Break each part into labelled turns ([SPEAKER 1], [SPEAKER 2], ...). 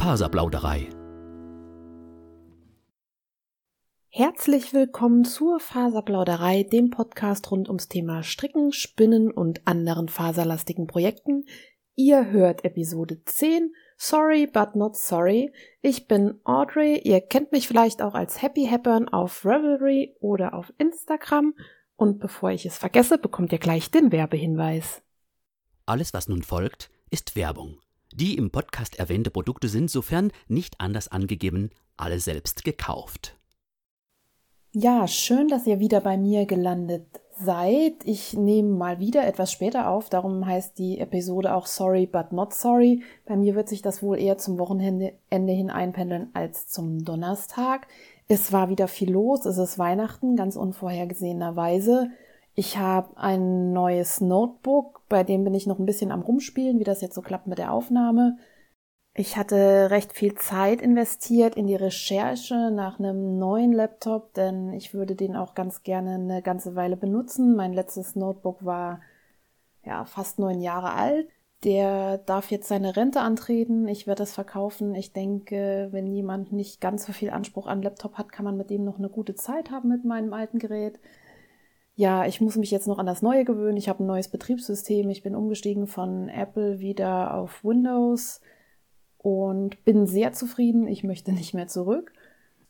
[SPEAKER 1] Faserplauderei.
[SPEAKER 2] Herzlich willkommen zur Faserplauderei, dem Podcast rund ums Thema Stricken, Spinnen und anderen faserlastigen Projekten. Ihr hört Episode 10 Sorry but not sorry. Ich bin Audrey. Ihr kennt mich vielleicht auch als Happy Happern auf Revelry oder auf Instagram. Und bevor ich es vergesse, bekommt ihr gleich den Werbehinweis.
[SPEAKER 1] Alles, was nun folgt, ist Werbung. Die im Podcast erwähnte Produkte sind, sofern nicht anders angegeben, alle selbst gekauft.
[SPEAKER 2] Ja, schön, dass ihr wieder bei mir gelandet seid. Ich nehme mal wieder etwas später auf, darum heißt die Episode auch Sorry but not sorry. Bei mir wird sich das wohl eher zum Wochenende hin einpendeln als zum Donnerstag. Es war wieder viel los, es ist Weihnachten, ganz unvorhergesehenerweise. Ich habe ein neues Notebook, bei dem bin ich noch ein bisschen am Rumspielen, wie das jetzt so klappt mit der Aufnahme. Ich hatte recht viel Zeit investiert in die Recherche nach einem neuen Laptop, denn ich würde den auch ganz gerne eine ganze Weile benutzen. Mein letztes Notebook war ja fast neun Jahre alt. Der darf jetzt seine Rente antreten. Ich werde es verkaufen. Ich denke, wenn jemand nicht ganz so viel Anspruch an Laptop hat, kann man mit dem noch eine gute Zeit haben mit meinem alten Gerät ja, ich muss mich jetzt noch an das Neue gewöhnen. Ich habe ein neues Betriebssystem. Ich bin umgestiegen von Apple wieder auf Windows und bin sehr zufrieden. Ich möchte nicht mehr zurück.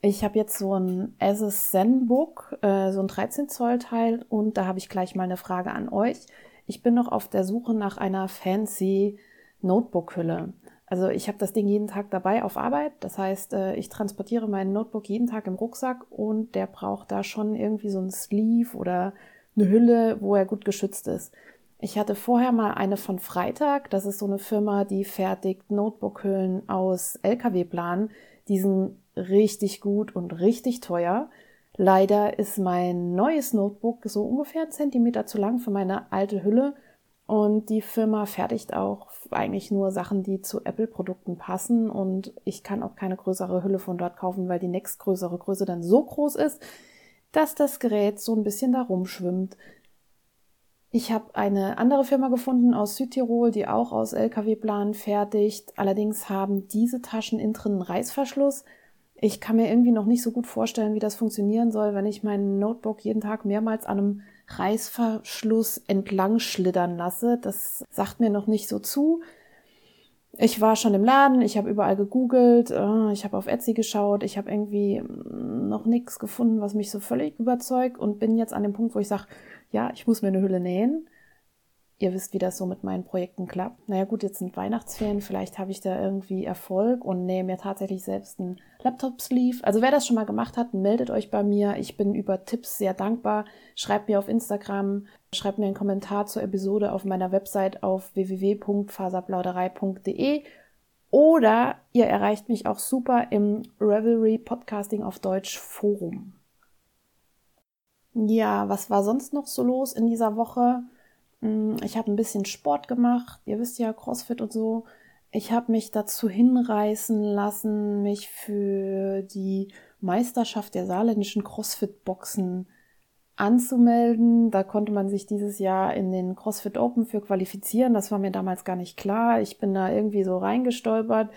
[SPEAKER 2] Ich habe jetzt so ein Asus ZenBook, äh, so ein 13 Zoll Teil und da habe ich gleich mal eine Frage an euch. Ich bin noch auf der Suche nach einer fancy Notebook-Hülle. Also ich habe das Ding jeden Tag dabei auf Arbeit. Das heißt, äh, ich transportiere meinen Notebook jeden Tag im Rucksack und der braucht da schon irgendwie so ein Sleeve oder eine Hülle, wo er gut geschützt ist. Ich hatte vorher mal eine von Freitag. Das ist so eine Firma, die fertigt Notebookhüllen aus LKW-Planen. Die sind richtig gut und richtig teuer. Leider ist mein neues Notebook so ungefähr einen Zentimeter zu lang für meine alte Hülle und die Firma fertigt auch eigentlich nur Sachen, die zu Apple-Produkten passen. Und ich kann auch keine größere Hülle von dort kaufen, weil die nächstgrößere Größe dann so groß ist, dass das Gerät so ein bisschen da rumschwimmt. Ich habe eine andere Firma gefunden aus Südtirol, die auch aus LKW-Planen fertigt. Allerdings haben diese Taschen innen drin einen Reißverschluss. Ich kann mir irgendwie noch nicht so gut vorstellen, wie das funktionieren soll, wenn ich mein Notebook jeden Tag mehrmals an einem Reißverschluss entlang schlittern lasse. Das sagt mir noch nicht so zu. Ich war schon im Laden, ich habe überall gegoogelt, äh, ich habe auf Etsy geschaut, ich habe irgendwie mm, noch nichts gefunden, was mich so völlig überzeugt und bin jetzt an dem Punkt, wo ich sage, ja, ich muss mir eine Hülle nähen. Ihr wisst, wie das so mit meinen Projekten klappt. Naja gut, jetzt sind Weihnachtsferien, vielleicht habe ich da irgendwie Erfolg und nähe mir tatsächlich selbst einen Laptop-Sleeve. Also wer das schon mal gemacht hat, meldet euch bei mir. Ich bin über Tipps sehr dankbar. Schreibt mir auf Instagram, schreibt mir einen Kommentar zur Episode auf meiner Website auf www.faserplauderei.de oder ihr erreicht mich auch super im Revelry Podcasting auf Deutsch Forum. Ja, was war sonst noch so los in dieser Woche? Mm, ich habe ein bisschen Sport gemacht. Ihr wisst ja, CrossFit und so. Ich habe mich dazu hinreißen lassen, mich für die Meisterschaft der saarländischen CrossFit-Boxen anzumelden. Da konnte man sich dieses Jahr in den CrossFit Open für qualifizieren. Das war mir damals gar nicht klar. Ich bin da irgendwie so reingestolpert.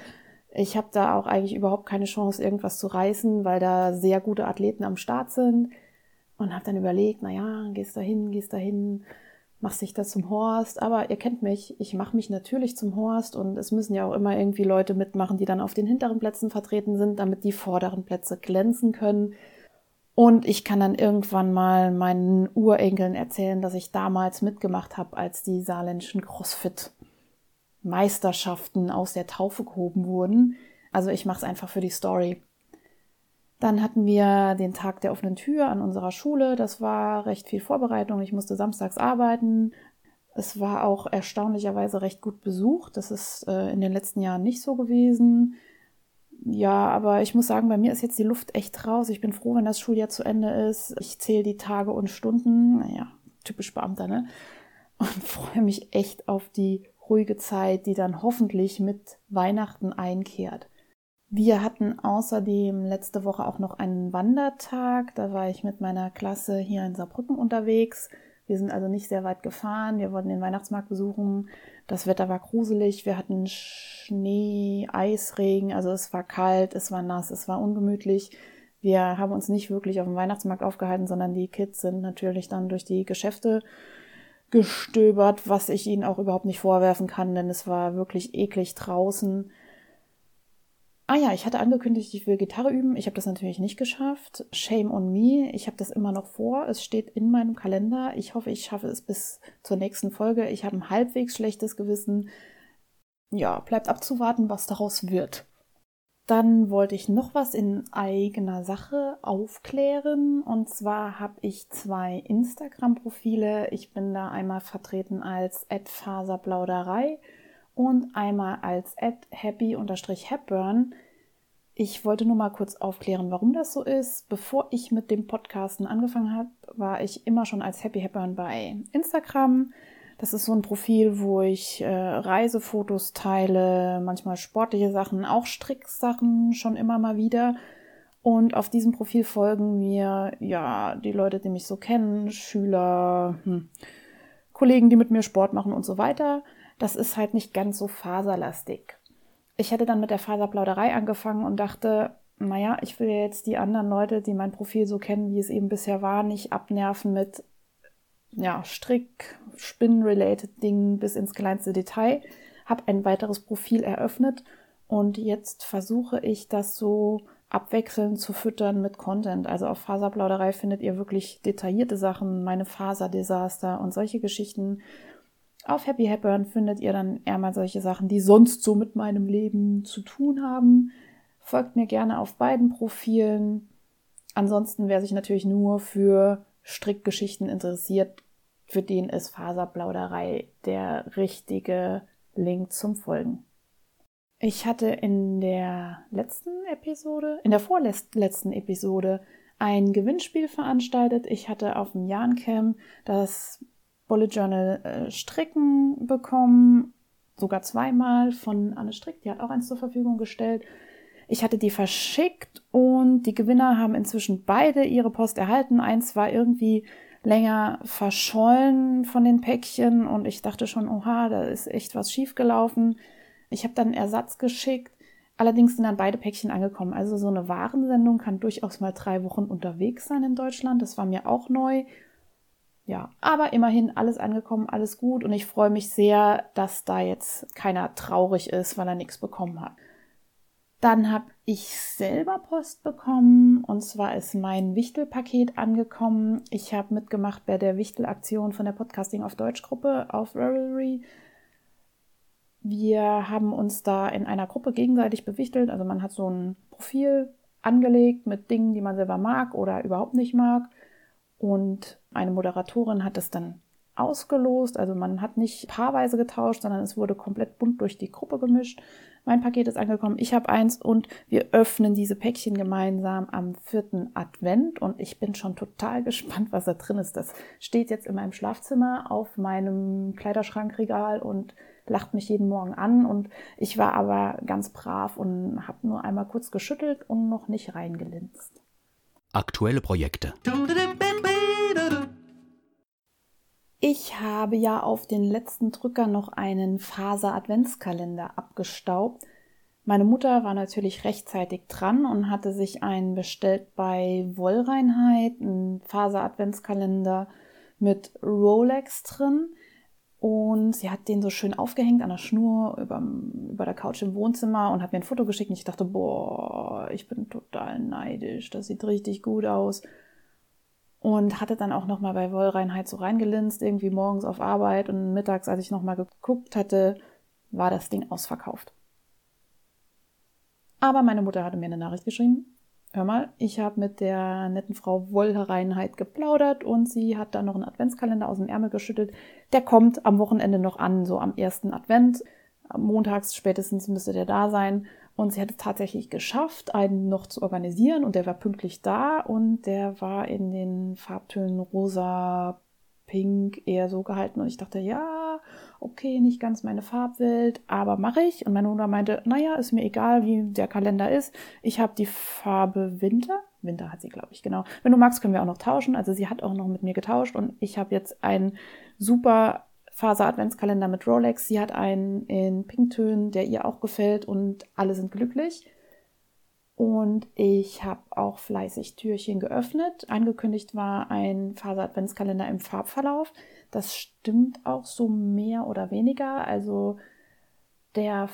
[SPEAKER 2] Ich habe da auch eigentlich überhaupt keine Chance, irgendwas zu reißen, weil da sehr gute Athleten am Start sind. Und habe dann überlegt, na ja, gehst da hin, gehst da hin machst dich da zum Horst. Aber ihr kennt mich, ich mache mich natürlich zum Horst und es müssen ja auch immer irgendwie Leute mitmachen, die dann auf den hinteren Plätzen vertreten sind, damit die vorderen Plätze glänzen können. Und ich kann dann irgendwann mal meinen Urenkeln erzählen, dass ich damals mitgemacht habe, als die saarländischen CrossFit-Meisterschaften aus der Taufe gehoben wurden. Also ich mache es einfach für die Story. Dann hatten wir den Tag der offenen Tür an unserer Schule. Das war recht viel Vorbereitung. Ich musste samstags arbeiten. Es war auch erstaunlicherweise recht gut besucht. Das ist äh, in den letzten Jahren nicht so gewesen. Ja, aber ich muss sagen, bei mir ist jetzt die Luft echt raus. Ich bin froh, wenn das Schuljahr zu Ende ist. Ich zähle die Tage und Stunden. Naja, typisch Beamter, ne? Und freue mich echt auf die ruhige Zeit, die dann hoffentlich mit Weihnachten einkehrt. Wir hatten außerdem letzte Woche auch noch einen Wandertag. Da war ich mit meiner Klasse hier in Saarbrücken unterwegs. Wir sind also nicht sehr weit gefahren. Wir wollten den Weihnachtsmarkt besuchen. Das Wetter war gruselig. Wir hatten Schnee, Eisregen. Also es war kalt, es war nass, es war ungemütlich. Wir haben uns nicht wirklich auf dem Weihnachtsmarkt aufgehalten, sondern die Kids sind natürlich dann durch die Geschäfte gestöbert, was ich ihnen auch überhaupt nicht vorwerfen kann, denn es war wirklich eklig draußen. Ah ja, ich hatte angekündigt, ich will Gitarre üben. Ich habe das natürlich nicht geschafft. Shame on me. Ich habe das immer noch vor. Es steht in meinem Kalender. Ich hoffe, ich schaffe es bis zur nächsten Folge. Ich habe ein halbwegs schlechtes Gewissen. Ja, bleibt abzuwarten, was daraus wird. Dann wollte ich noch was in eigener Sache aufklären. Und zwar habe ich zwei Instagram-Profile. Ich bin da einmal vertreten als Faserplauderei und einmal als happy-hepburn. Ich wollte nur mal kurz aufklären, warum das so ist. Bevor ich mit dem Podcasten angefangen habe, war ich immer schon als Happy Hepburn bei Instagram. Das ist so ein Profil, wo ich äh, Reisefotos teile, manchmal sportliche Sachen, auch Stricksachen schon immer mal wieder. Und auf diesem Profil folgen mir ja die Leute, die mich so kennen, Schüler, hm, Kollegen, die mit mir Sport machen und so weiter. Das ist halt nicht ganz so faserlastig. Ich hätte dann mit der Faserplauderei angefangen und dachte, naja, ich will jetzt die anderen Leute, die mein Profil so kennen, wie es eben bisher war, nicht abnerven mit ja, Strick, Spinnen-related Dingen bis ins kleinste Detail. Habe ein weiteres Profil eröffnet und jetzt versuche ich das so abwechselnd zu füttern mit Content. Also auf Faserplauderei findet ihr wirklich detaillierte Sachen, meine Faserdesaster und solche Geschichten. Auf Happy Hepburn findet ihr dann eher mal solche Sachen, die sonst so mit meinem Leben zu tun haben. Folgt mir gerne auf beiden Profilen. Ansonsten, wer sich natürlich nur für Strickgeschichten interessiert, für den ist Faserplauderei der richtige Link zum Folgen. Ich hatte in der letzten Episode, in der vorletzten Episode, ein Gewinnspiel veranstaltet. Ich hatte auf dem Jahrencamp das Bullet Journal äh, Stricken bekommen, sogar zweimal von Anne Strick, die hat auch eins zur Verfügung gestellt. Ich hatte die verschickt und die Gewinner haben inzwischen beide ihre Post erhalten. Eins war irgendwie länger verschollen von den Päckchen und ich dachte schon, oha, da ist echt was schiefgelaufen. Ich habe dann Ersatz geschickt. Allerdings sind dann beide Päckchen angekommen. Also so eine Warensendung kann durchaus mal drei Wochen unterwegs sein in Deutschland. Das war mir auch neu. Ja, aber immerhin alles angekommen, alles gut und ich freue mich sehr, dass da jetzt keiner traurig ist, weil er nichts bekommen hat. Dann habe ich selber Post bekommen und zwar ist mein Wichtelpaket angekommen. Ich habe mitgemacht bei der Wichtelaktion von der Podcasting auf Deutsch Gruppe auf Ravelry. Wir haben uns da in einer Gruppe gegenseitig bewichtelt. Also man hat so ein Profil angelegt mit Dingen, die man selber mag oder überhaupt nicht mag. Und eine Moderatorin hat es dann ausgelost. Also man hat nicht paarweise getauscht, sondern es wurde komplett bunt durch die Gruppe gemischt. Mein Paket ist angekommen, ich habe eins und wir öffnen diese Päckchen gemeinsam am vierten Advent und ich bin schon total gespannt, was da drin ist. Das steht jetzt in meinem Schlafzimmer auf meinem Kleiderschrankregal und lacht mich jeden Morgen an und ich war aber ganz brav und habe nur einmal kurz geschüttelt und noch nicht reingelinst.
[SPEAKER 1] Aktuelle Projekte.
[SPEAKER 2] Ich habe ja auf den letzten Drücker noch einen Faser-Adventskalender abgestaubt. Meine Mutter war natürlich rechtzeitig dran und hatte sich einen bestellt bei Wollreinheit, einen Faser-Adventskalender mit Rolex drin. Und sie hat den so schön aufgehängt an der Schnur über, über der Couch im Wohnzimmer und hat mir ein Foto geschickt. Und ich dachte, boah, ich bin total neidisch. Das sieht richtig gut aus und hatte dann auch noch mal bei Wollreinheit so reingelinst, irgendwie morgens auf Arbeit und mittags, als ich noch mal geguckt hatte, war das Ding ausverkauft. Aber meine Mutter hatte mir eine Nachricht geschrieben. Hör mal, ich habe mit der netten Frau Wollreinheit geplaudert und sie hat dann noch einen Adventskalender aus dem Ärmel geschüttelt. Der kommt am Wochenende noch an, so am ersten Advent. Montags spätestens müsste der da sein. Und sie hat es tatsächlich geschafft, einen noch zu organisieren und der war pünktlich da und der war in den Farbtönen rosa, pink eher so gehalten und ich dachte, ja, okay, nicht ganz meine Farbwelt, aber mache ich. Und meine Mutter meinte, naja, ist mir egal, wie der Kalender ist. Ich habe die Farbe Winter. Winter hat sie, glaube ich, genau. Wenn du magst, können wir auch noch tauschen. Also sie hat auch noch mit mir getauscht und ich habe jetzt einen super Faser-Adventskalender mit Rolex. Sie hat einen in Pinktönen, der ihr auch gefällt und alle sind glücklich. Und ich habe auch fleißig Türchen geöffnet. Angekündigt war ein Faser-Adventskalender im Farbverlauf. Das stimmt auch so mehr oder weniger. Also der,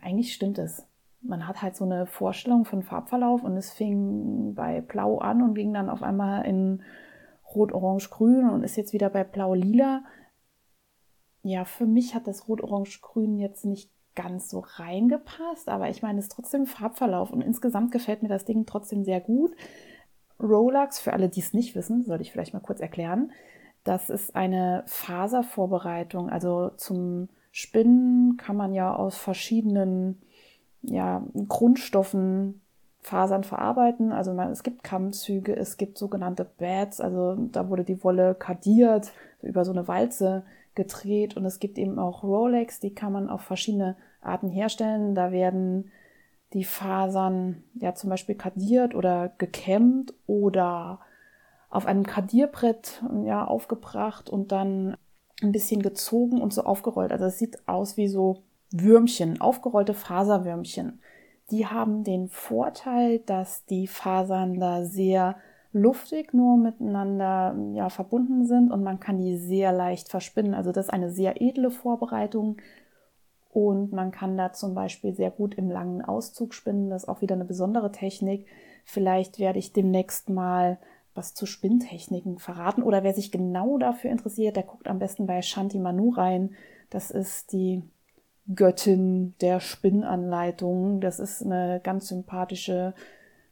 [SPEAKER 2] eigentlich stimmt es. Man hat halt so eine Vorstellung von Farbverlauf und es fing bei Blau an und ging dann auf einmal in Rot, Orange, Grün und ist jetzt wieder bei Blau, Lila. Ja, für mich hat das Rot, Orange, Grün jetzt nicht ganz so reingepasst, aber ich meine, es ist trotzdem Farbverlauf und insgesamt gefällt mir das Ding trotzdem sehr gut. Rolex, für alle, die es nicht wissen, sollte ich vielleicht mal kurz erklären. Das ist eine Faservorbereitung. Also zum Spinnen kann man ja aus verschiedenen ja, Grundstoffen Fasern verarbeiten. Also man, es gibt Kammzüge, es gibt sogenannte Bats, also da wurde die Wolle kadiert, über so eine Walze gedreht und es gibt eben auch Rolex, die kann man auf verschiedene Arten herstellen. Da werden die Fasern ja zum Beispiel kadiert oder gekämmt oder auf einem Kadierbrett ja aufgebracht und dann ein bisschen gezogen und so aufgerollt. Also es sieht aus wie so Würmchen, aufgerollte Faserwürmchen. Die haben den Vorteil, dass die Fasern da sehr luftig nur miteinander ja, verbunden sind und man kann die sehr leicht verspinnen. Also das ist eine sehr edle Vorbereitung und man kann da zum Beispiel sehr gut im langen Auszug spinnen. Das ist auch wieder eine besondere Technik. Vielleicht werde ich demnächst mal was zu Spinntechniken verraten oder wer sich genau dafür interessiert, der guckt am besten bei Shanti Manu rein. Das ist die Göttin der Spinnanleitung. Das ist eine ganz sympathische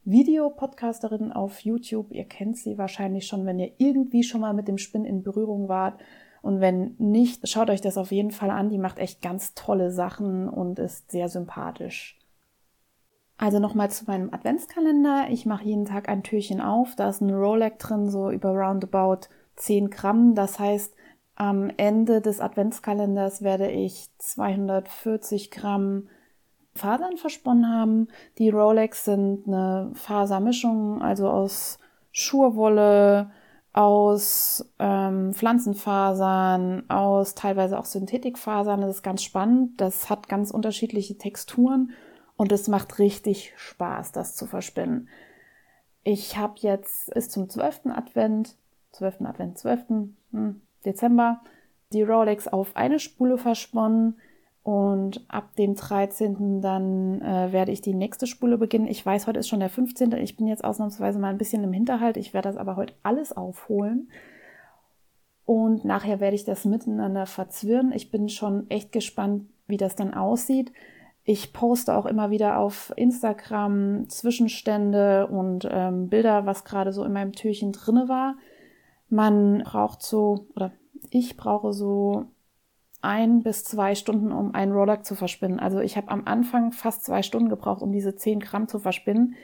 [SPEAKER 2] Videopodcasterin auf YouTube. Ihr kennt sie wahrscheinlich schon, wenn ihr irgendwie schon mal mit dem Spinn in Berührung wart. Und wenn nicht, schaut euch das auf jeden Fall an. Die macht echt ganz tolle Sachen und ist sehr sympathisch. Also nochmal zu meinem Adventskalender. Ich mache jeden Tag ein Türchen auf. Da ist ein Rolex drin, so über roundabout 10 Gramm. Das heißt, am Ende des Adventskalenders werde ich 240 Gramm Fasern versponnen haben. Die Rolex sind eine Fasermischung, also aus Schurwolle, aus ähm, Pflanzenfasern, aus teilweise auch Synthetikfasern. Das ist ganz spannend. Das hat ganz unterschiedliche Texturen und es macht richtig Spaß, das zu verspinnen. Ich habe jetzt bis zum 12. Advent, 12. Advent, 12. Hm, Dezember die Rolex auf eine Spule versponnen und ab dem 13. dann äh, werde ich die nächste Spule beginnen. Ich weiß, heute ist schon der 15. Ich bin jetzt ausnahmsweise mal ein bisschen im Hinterhalt. Ich werde das aber heute alles aufholen. Und nachher werde ich das miteinander verzwirren. Ich bin schon echt gespannt, wie das dann aussieht. Ich poste auch immer wieder auf Instagram Zwischenstände und ähm, Bilder, was gerade so in meinem Türchen drinne war. Man braucht so, oder ich brauche so ein bis zwei Stunden, um einen Rolex zu verspinnen. Also ich habe am Anfang fast zwei Stunden gebraucht, um diese zehn Gramm zu verspinnen.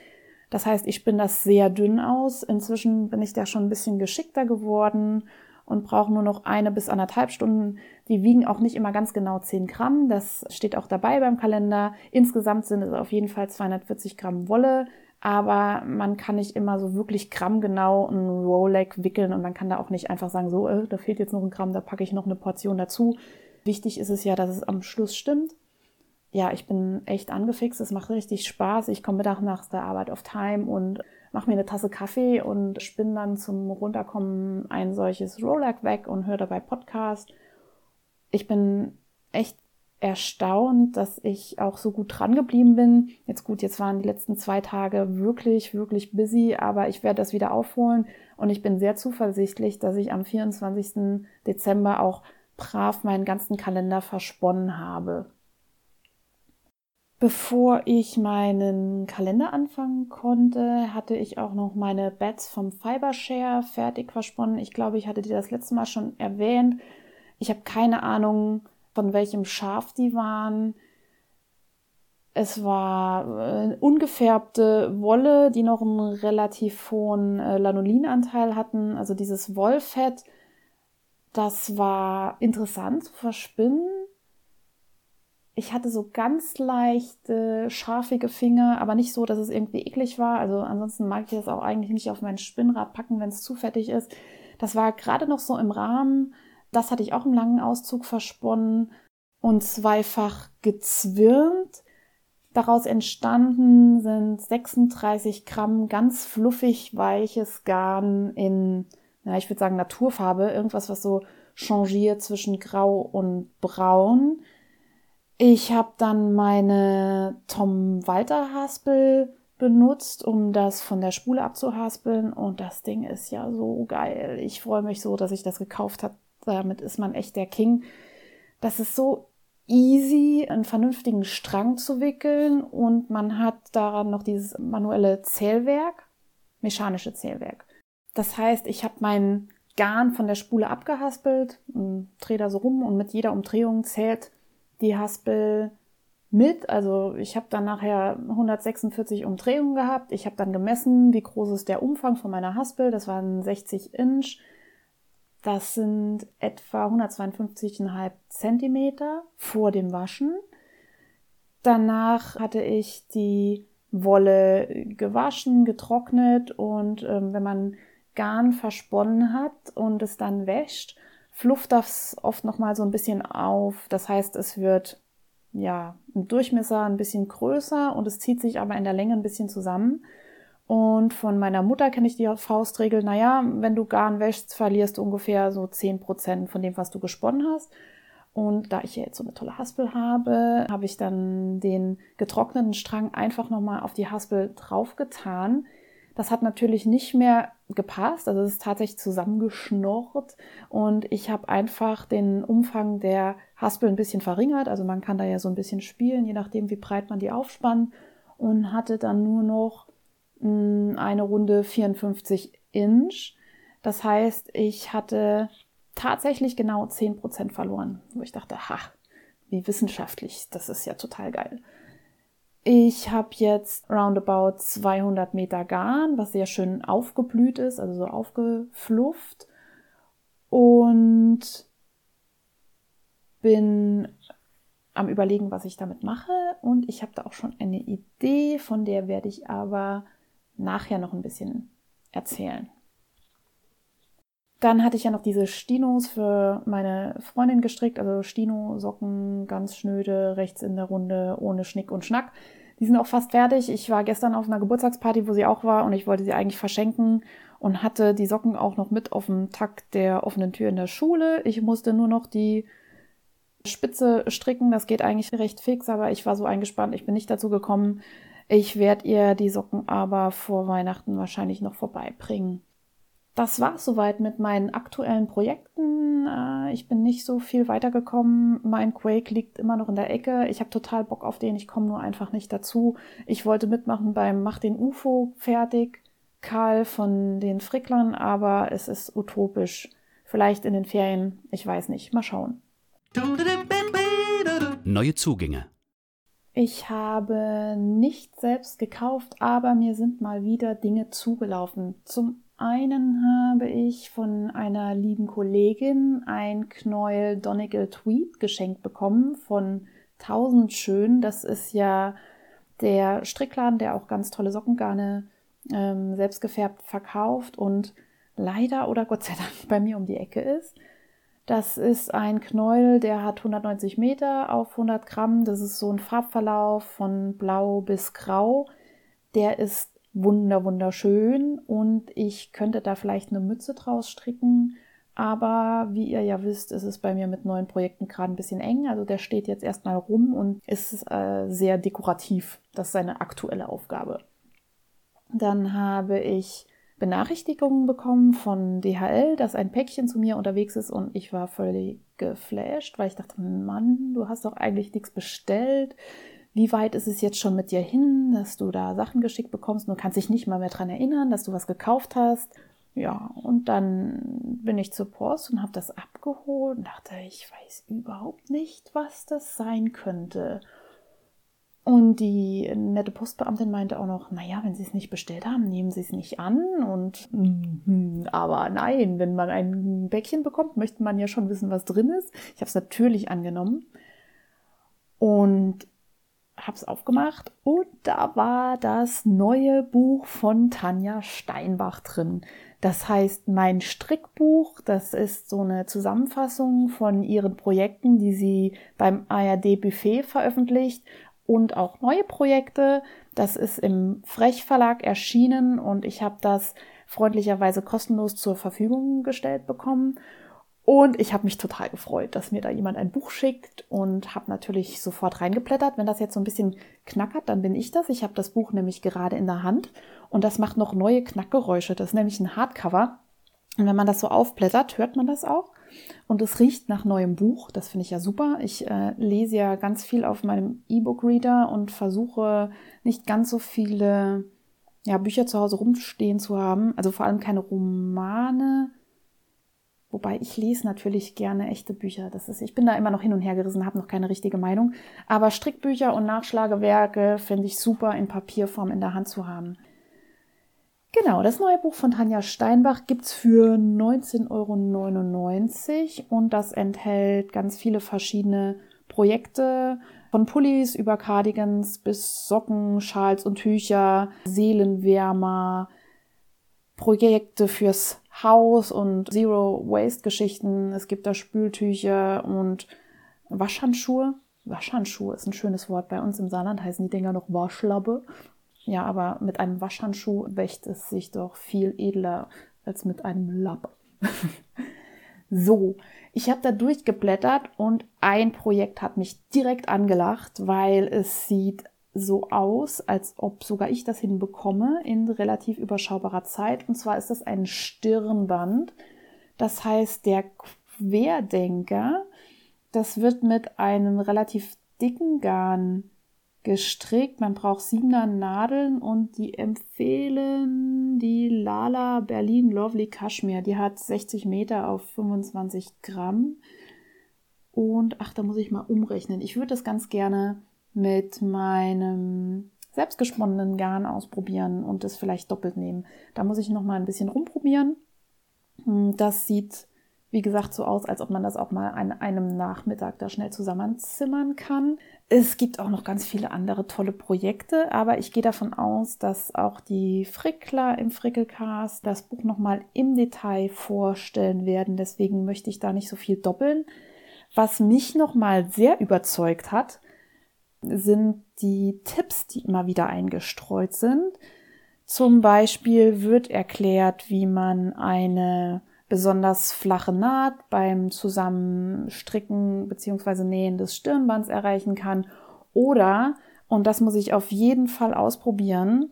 [SPEAKER 2] Das heißt, ich spinne das sehr dünn aus. Inzwischen bin ich da schon ein bisschen geschickter geworden und brauche nur noch eine bis anderthalb Stunden. Die wiegen auch nicht immer ganz genau zehn Gramm. Das steht auch dabei beim Kalender. Insgesamt sind es auf jeden Fall 240 Gramm Wolle. Aber man kann nicht immer so wirklich grammgenau ein Rolex wickeln und man kann da auch nicht einfach sagen, so, äh, da fehlt jetzt noch ein Gramm, da packe ich noch eine Portion dazu. Wichtig ist es ja, dass es am Schluss stimmt. Ja, ich bin echt angefixt. Es macht richtig Spaß. Ich komme Mittag nach der Arbeit auf Time und mache mir eine Tasse Kaffee und spinne dann zum Runterkommen ein solches Rolex weg und höre dabei Podcast. Ich bin echt erstaunt, dass ich auch so gut dran geblieben bin. Jetzt gut, jetzt waren die letzten zwei Tage wirklich, wirklich busy, aber ich werde das wieder aufholen und ich bin sehr zuversichtlich, dass ich am 24. Dezember auch brav meinen ganzen Kalender versponnen habe. Bevor ich meinen Kalender anfangen konnte, hatte ich auch noch meine Bats vom Fibershare fertig versponnen. Ich glaube, ich hatte dir das letzte Mal schon erwähnt. Ich habe keine Ahnung, von welchem Schaf die waren. Es war äh, ungefärbte Wolle, die noch einen relativ hohen äh, Lanolinanteil hatten, also dieses Wollfett das war interessant zu verspinnen. Ich hatte so ganz leichte, scharfige Finger, aber nicht so, dass es irgendwie eklig war. Also ansonsten mag ich das auch eigentlich nicht auf mein Spinnrad packen, wenn es zu fettig ist. Das war gerade noch so im Rahmen. Das hatte ich auch im langen Auszug versponnen und zweifach gezwirnt. Daraus entstanden sind 36 Gramm ganz fluffig weiches Garn in, na, ich würde sagen Naturfarbe, irgendwas, was so changiert zwischen Grau und Braun. Ich habe dann meine Tom Walter Haspel benutzt, um das von der Spule abzuhaspeln und das Ding ist ja so geil. Ich freue mich so, dass ich das gekauft habe. Damit ist man echt der King. Das ist so easy, einen vernünftigen Strang zu wickeln und man hat daran noch dieses manuelle Zählwerk, mechanische Zählwerk. Das heißt, ich habe mein Garn von der Spule abgehaspelt, drehe da so rum und mit jeder Umdrehung zählt die Haspel mit. Also ich habe dann nachher 146 Umdrehungen gehabt. Ich habe dann gemessen, wie groß ist der Umfang von meiner Haspel. Das waren 60 Inch. Das sind etwa 152,5 Zentimeter vor dem Waschen. Danach hatte ich die Wolle gewaschen, getrocknet und ähm, wenn man Garn versponnen hat und es dann wäscht, flufft das oft noch mal so ein bisschen auf. Das heißt, es wird ja im Durchmesser ein bisschen größer und es zieht sich aber in der Länge ein bisschen zusammen. Und von meiner Mutter kenne ich die Faustregel, naja, wenn du Garn wäschst, verlierst du ungefähr so 10% von dem, was du gesponnen hast. Und da ich ja jetzt so eine tolle Haspel habe, habe ich dann den getrockneten Strang einfach nochmal auf die Haspel draufgetan. Das hat natürlich nicht mehr gepasst, also es ist tatsächlich zusammengeschnorrt und ich habe einfach den Umfang der Haspel ein bisschen verringert. Also man kann da ja so ein bisschen spielen, je nachdem, wie breit man die aufspannt und hatte dann nur noch eine Runde 54 Inch. Das heißt, ich hatte tatsächlich genau 10% verloren, wo ich dachte, ha, wie wissenschaftlich, das ist ja total geil. Ich habe jetzt roundabout 200 Meter Garn, was sehr schön aufgeblüht ist, also so aufgeflufft. Und bin am Überlegen, was ich damit mache. Und ich habe da auch schon eine Idee, von der werde ich aber nachher noch ein bisschen erzählen. Dann hatte ich ja noch diese Stinos für meine Freundin gestrickt, also Stino-Socken, ganz schnöde, rechts in der Runde, ohne Schnick und Schnack. Die sind auch fast fertig. Ich war gestern auf einer Geburtstagsparty, wo sie auch war und ich wollte sie eigentlich verschenken und hatte die Socken auch noch mit auf dem Takt der offenen Tür in der Schule. Ich musste nur noch die Spitze stricken. Das geht eigentlich recht fix, aber ich war so eingespannt, ich bin nicht dazu gekommen. Ich werde ihr die Socken aber vor Weihnachten wahrscheinlich noch vorbeibringen. Das war soweit mit meinen aktuellen Projekten. Äh, ich bin nicht so viel weitergekommen. Mein Quake liegt immer noch in der Ecke. Ich habe total Bock auf den. Ich komme nur einfach nicht dazu. Ich wollte mitmachen beim Mach den UFO fertig. Karl von den Fricklern, aber es ist utopisch. Vielleicht in den Ferien. Ich weiß nicht. Mal schauen.
[SPEAKER 1] Neue Zugänge.
[SPEAKER 2] Ich habe nicht selbst gekauft, aber mir sind mal wieder Dinge zugelaufen. Zum einen habe ich von einer lieben Kollegin ein Knäuel Donegal Tweed geschenkt bekommen von Tausend Schön. Das ist ja der Strickladen, der auch ganz tolle Sockengarne ähm, selbst gefärbt verkauft und leider oder Gott sei Dank bei mir um die Ecke ist. Das ist ein Knäuel, der hat 190 Meter auf 100 Gramm. Das ist so ein Farbverlauf von blau bis grau. Der ist wunder wunderschön und ich könnte da vielleicht eine Mütze draus stricken. Aber wie ihr ja wisst, ist es bei mir mit neuen Projekten gerade ein bisschen eng. Also der steht jetzt erstmal rum und ist äh, sehr dekorativ. Das ist seine aktuelle Aufgabe. Dann habe ich Benachrichtigungen bekommen von DHL, dass ein Päckchen zu mir unterwegs ist und ich war völlig geflasht, weil ich dachte, Mann, du hast doch eigentlich nichts bestellt. Wie weit ist es jetzt schon mit dir hin, dass du da Sachen geschickt bekommst? Du kannst dich nicht mal mehr daran erinnern, dass du was gekauft hast. Ja, und dann bin ich zur Post und habe das abgeholt und dachte, ich weiß überhaupt nicht, was das sein könnte. Und die nette Postbeamtin meinte auch noch, naja, wenn Sie es nicht bestellt haben, nehmen Sie es nicht an. Und mm, aber nein, wenn man ein Bäckchen bekommt, möchte man ja schon wissen, was drin ist. Ich habe es natürlich angenommen und habe es aufgemacht und da war das neue Buch von Tanja Steinbach drin. Das heißt mein Strickbuch. Das ist so eine Zusammenfassung von ihren Projekten, die sie beim ARD Buffet veröffentlicht und auch neue Projekte. Das ist im Frech Verlag erschienen und ich habe das freundlicherweise kostenlos zur Verfügung gestellt bekommen. Und ich habe mich total gefreut, dass mir da jemand ein Buch schickt und habe natürlich sofort reingeblättert. Wenn das jetzt so ein bisschen knackert, dann bin ich das. Ich habe das Buch nämlich gerade in der Hand und das macht noch neue Knackgeräusche. Das ist nämlich ein Hardcover. Und wenn man das so aufblättert, hört man das auch. Und es riecht nach neuem Buch. Das finde ich ja super. Ich äh, lese ja ganz viel auf meinem E-Book-Reader und versuche nicht ganz so viele ja, Bücher zu Hause rumstehen zu haben. Also vor allem keine Romane Wobei ich lese natürlich gerne echte Bücher. Das ist, ich bin da immer noch hin und her gerissen, habe noch keine richtige Meinung. Aber Strickbücher und Nachschlagewerke finde ich super in Papierform in der Hand zu haben. Genau, das neue Buch von Tanja Steinbach gibt's für 19,99 Euro und das enthält ganz viele verschiedene Projekte, von Pullis über Cardigans bis Socken, Schals und Tücher, Seelenwärmer, Projekte fürs Haus und Zero Waste Geschichten. Es gibt da Spültücher und Waschhandschuhe. Waschhandschuhe ist ein schönes Wort. Bei uns im Saarland heißen die Dinger noch Waschlappe. Ja, aber mit einem Waschhandschuh wächt es sich doch viel edler als mit einem Lapp. so, ich habe da durchgeblättert und ein Projekt hat mich direkt angelacht, weil es sieht so aus, als ob sogar ich das hinbekomme in relativ überschaubarer Zeit. Und zwar ist das ein Stirnband. Das heißt, der Querdenker, das wird mit einem relativ dicken Garn gestrickt. Man braucht siebener Nadeln und die empfehlen die Lala Berlin Lovely Kashmir. Die hat 60 Meter auf 25 Gramm. Und ach, da muss ich mal umrechnen. Ich würde das ganz gerne mit meinem selbstgesponnenen Garn ausprobieren und es vielleicht doppelt nehmen. Da muss ich noch mal ein bisschen rumprobieren. Hm, das sieht, wie gesagt, so aus, als ob man das auch mal an einem Nachmittag da schnell zusammenzimmern kann. Es gibt auch noch ganz viele andere tolle Projekte, aber ich gehe davon aus, dass auch die Frickler im Frickelcast das Buch noch mal im Detail vorstellen werden. Deswegen möchte ich da nicht so viel doppeln. Was mich noch mal sehr überzeugt hat, sind die Tipps, die immer wieder eingestreut sind. Zum Beispiel wird erklärt, wie man eine besonders flache Naht beim Zusammenstricken bzw. Nähen des Stirnbands erreichen kann. Oder, und das muss ich auf jeden Fall ausprobieren,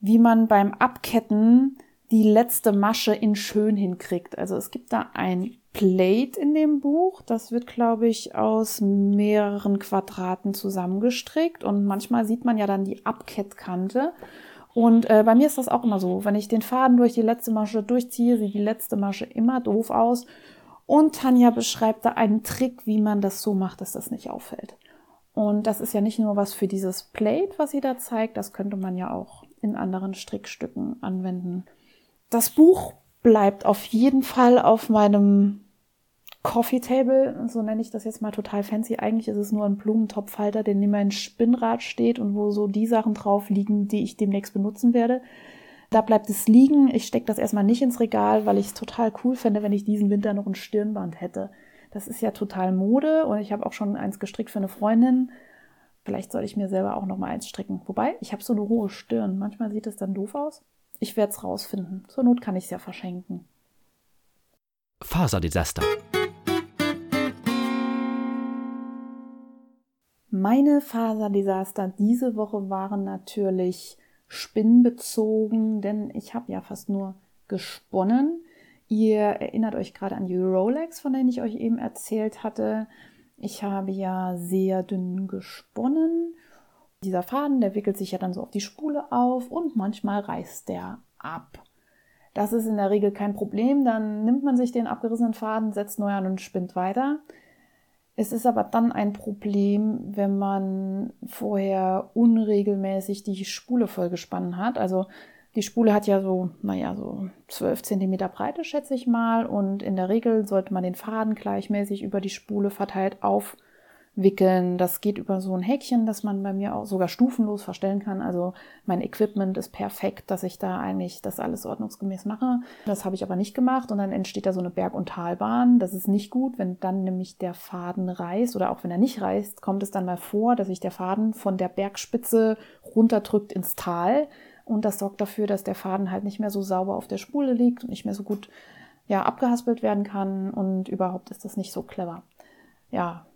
[SPEAKER 2] wie man beim Abketten die letzte Masche in schön hinkriegt. Also es gibt da ein Plate in dem Buch. Das wird, glaube ich, aus mehreren Quadraten zusammengestrickt und manchmal sieht man ja dann die Abkettkante. Und äh, bei mir ist das auch immer so. Wenn ich den Faden durch die letzte Masche durchziehe, sieht die letzte Masche immer doof aus. Und Tanja beschreibt da einen Trick, wie man das so macht, dass das nicht auffällt. Und das ist ja nicht nur was für dieses Plate, was sie da zeigt, das könnte man ja auch in anderen Strickstücken anwenden. Das Buch bleibt auf jeden Fall auf meinem Coffee Table, so nenne ich das jetzt mal total fancy. Eigentlich ist es nur ein Blumentopfhalter, der neben meinem Spinnrad steht und wo so die Sachen drauf liegen, die ich demnächst benutzen werde. Da bleibt es liegen. Ich stecke das erstmal nicht ins Regal, weil ich es total cool fände, wenn ich diesen Winter noch ein Stirnband hätte. Das ist ja total Mode und ich habe auch schon eins gestrickt für eine Freundin. Vielleicht soll ich mir selber auch noch mal eins stricken. Wobei, ich habe so eine hohe Stirn. Manchmal sieht es dann doof aus. Ich werde es rausfinden. Zur Not kann ich es ja verschenken.
[SPEAKER 1] Faserdesaster.
[SPEAKER 2] Meine Faserdesaster diese Woche waren natürlich spinnbezogen, denn ich habe ja fast nur gesponnen. Ihr erinnert euch gerade an die Rolex, von denen ich euch eben erzählt hatte. Ich habe ja sehr dünn gesponnen dieser Faden, der wickelt sich ja dann so auf die Spule auf und manchmal reißt der ab. Das ist in der Regel kein Problem. Dann nimmt man sich den abgerissenen Faden, setzt neu an und spinnt weiter. Es ist aber dann ein Problem, wenn man vorher unregelmäßig die Spule vollgespannen hat. Also die Spule hat ja so, naja, so 12 cm Breite, schätze ich mal. Und in der Regel sollte man den Faden gleichmäßig über die Spule verteilt auf wickeln. Das geht über so ein Häkchen, das man bei mir auch sogar stufenlos verstellen kann. Also mein Equipment ist perfekt, dass ich da eigentlich das alles ordnungsgemäß mache. Das habe ich aber nicht gemacht und dann entsteht da so eine Berg- und Talbahn. Das ist nicht gut, wenn dann nämlich der Faden reißt oder auch wenn er nicht reißt, kommt es dann mal vor, dass sich der Faden von der Bergspitze runterdrückt ins Tal. Und das sorgt dafür, dass der Faden halt nicht mehr so sauber auf der Spule liegt und nicht mehr so gut ja, abgehaspelt werden kann. Und überhaupt ist das nicht so clever. Ja,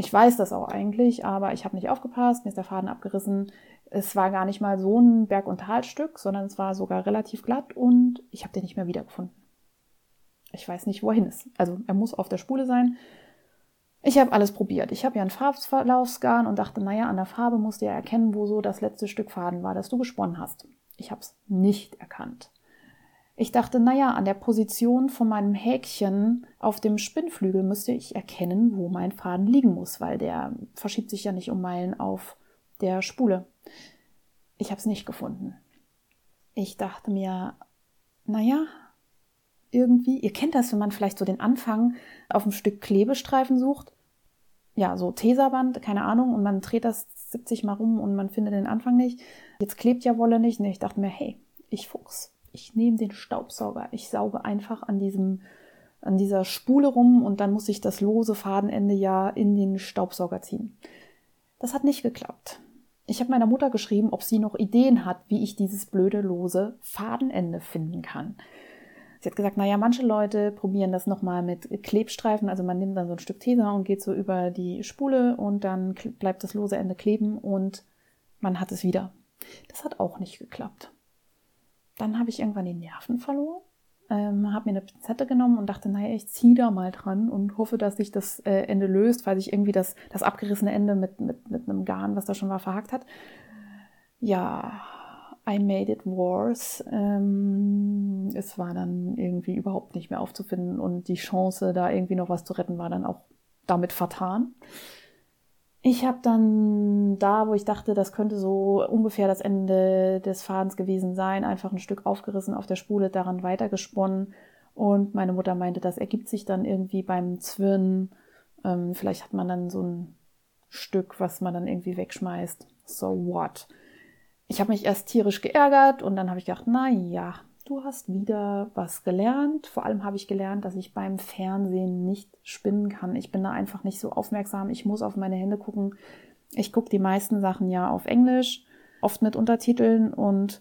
[SPEAKER 2] ich weiß das auch eigentlich, aber ich habe nicht aufgepasst, mir ist der Faden abgerissen. Es war gar nicht mal so ein Berg- und Talstück, sondern es war sogar relativ glatt und ich habe den nicht mehr wiedergefunden. Ich weiß nicht, wohin ist. Also er muss auf der Spule sein. Ich habe alles probiert. Ich habe ja einen Farbverlaufsgarn und dachte, naja, an der Farbe musst du ja erkennen, wo so das letzte Stück Faden war, das du gesponnen hast. Ich habe es nicht erkannt. Ich dachte, naja, an der Position von meinem Häkchen auf dem Spinnflügel müsste ich erkennen, wo mein Faden liegen muss, weil der verschiebt sich ja nicht um Meilen auf der Spule. Ich habe es nicht gefunden. Ich dachte mir, naja, irgendwie, ihr kennt das, wenn man vielleicht so den Anfang auf ein Stück Klebestreifen sucht. Ja, so Tesaband, keine Ahnung, und man dreht das 70 Mal rum und man findet den Anfang nicht. Jetzt klebt ja Wolle nicht. Und ich dachte mir, hey, ich Fuchs ich nehme den Staubsauger, ich sauge einfach an diesem an dieser Spule rum und dann muss ich das lose Fadenende ja in den Staubsauger ziehen. Das hat nicht geklappt. Ich habe meiner Mutter geschrieben, ob sie noch Ideen hat, wie ich dieses blöde lose Fadenende finden kann. Sie hat gesagt, naja, manche Leute probieren das nochmal mit Klebstreifen. Also man nimmt dann so ein Stück Tesa und geht so über die Spule und dann bleibt das lose Ende kleben und man hat es wieder. Das hat auch nicht geklappt. Dann habe ich irgendwann die Nerven verloren, ähm, habe mir eine Pinzette genommen und dachte, naja, ich ziehe da mal dran und hoffe, dass sich das äh, Ende löst, weil sich irgendwie das, das abgerissene Ende mit, mit, mit einem Garn, was da schon war, verhakt hat. Ja, I made it worse. Ähm, es war dann irgendwie überhaupt nicht mehr aufzufinden und die Chance, da irgendwie noch was zu retten, war dann auch damit vertan. Ich habe dann da, wo ich dachte, das könnte so ungefähr das Ende des Fadens gewesen sein, einfach ein Stück aufgerissen auf der Spule, daran weitergesponnen. Und meine Mutter meinte, das ergibt sich dann irgendwie beim Zwirnen. Ähm, vielleicht hat man dann so ein Stück, was man dann irgendwie wegschmeißt. So what? Ich habe mich erst tierisch geärgert und dann habe ich gedacht, na ja, du hast wieder was gelernt. Vor allem habe ich gelernt, dass ich beim Fernsehen nicht spinnen kann. Ich bin da einfach nicht so aufmerksam. Ich muss auf meine Hände gucken. Ich gucke die meisten Sachen ja auf Englisch, oft mit Untertiteln und